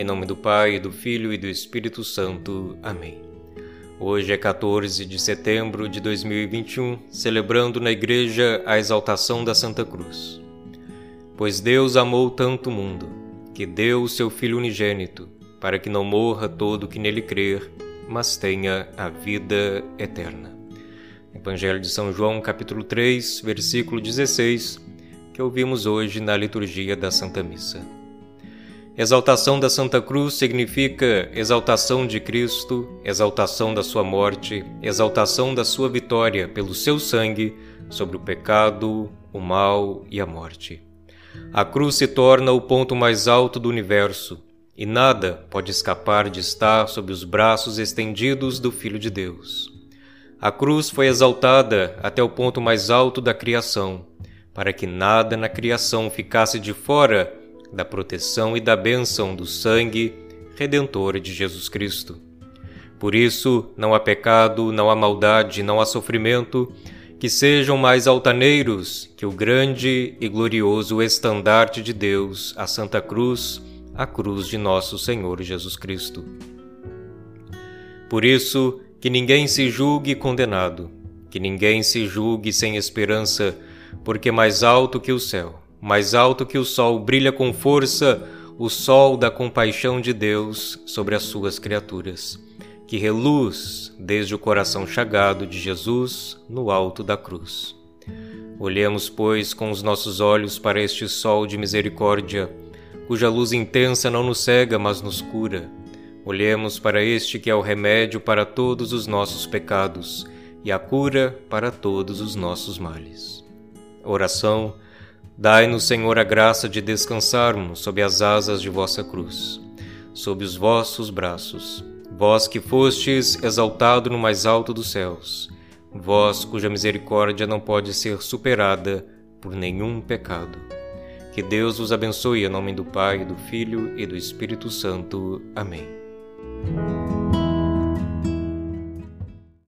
Em nome do Pai, do Filho e do Espírito Santo. Amém. Hoje é 14 de setembro de 2021, celebrando na Igreja a exaltação da Santa Cruz. Pois Deus amou tanto o mundo, que deu o seu Filho unigênito, para que não morra todo que nele crer, mas tenha a vida eterna. Evangelho de São João, capítulo 3, versículo 16, que ouvimos hoje na liturgia da Santa Missa. Exaltação da Santa Cruz significa exaltação de Cristo, exaltação da sua morte, exaltação da sua vitória pelo seu sangue sobre o pecado, o mal e a morte. A cruz se torna o ponto mais alto do universo e nada pode escapar de estar sob os braços estendidos do Filho de Deus. A cruz foi exaltada até o ponto mais alto da criação, para que nada na criação ficasse de fora da proteção e da bênção do sangue redentor de Jesus Cristo. Por isso, não há pecado, não há maldade, não há sofrimento que sejam mais altaneiros que o grande e glorioso estandarte de Deus, a Santa Cruz, a cruz de nosso Senhor Jesus Cristo. Por isso, que ninguém se julgue condenado, que ninguém se julgue sem esperança, porque mais alto que o céu, mais alto que o sol, brilha com força o sol da compaixão de Deus sobre as suas criaturas, que reluz desde o coração chagado de Jesus no alto da cruz. Olhemos, pois, com os nossos olhos para este sol de misericórdia, cuja luz intensa não nos cega, mas nos cura. Olhemos para este que é o remédio para todos os nossos pecados e a cura para todos os nossos males. Oração Dai-nos, Senhor, a graça de descansarmos sob as asas de vossa cruz, sob os vossos braços, vós que fostes exaltado no mais alto dos céus, vós cuja misericórdia não pode ser superada por nenhum pecado. Que Deus vos abençoe em nome do Pai, do Filho e do Espírito Santo. Amém.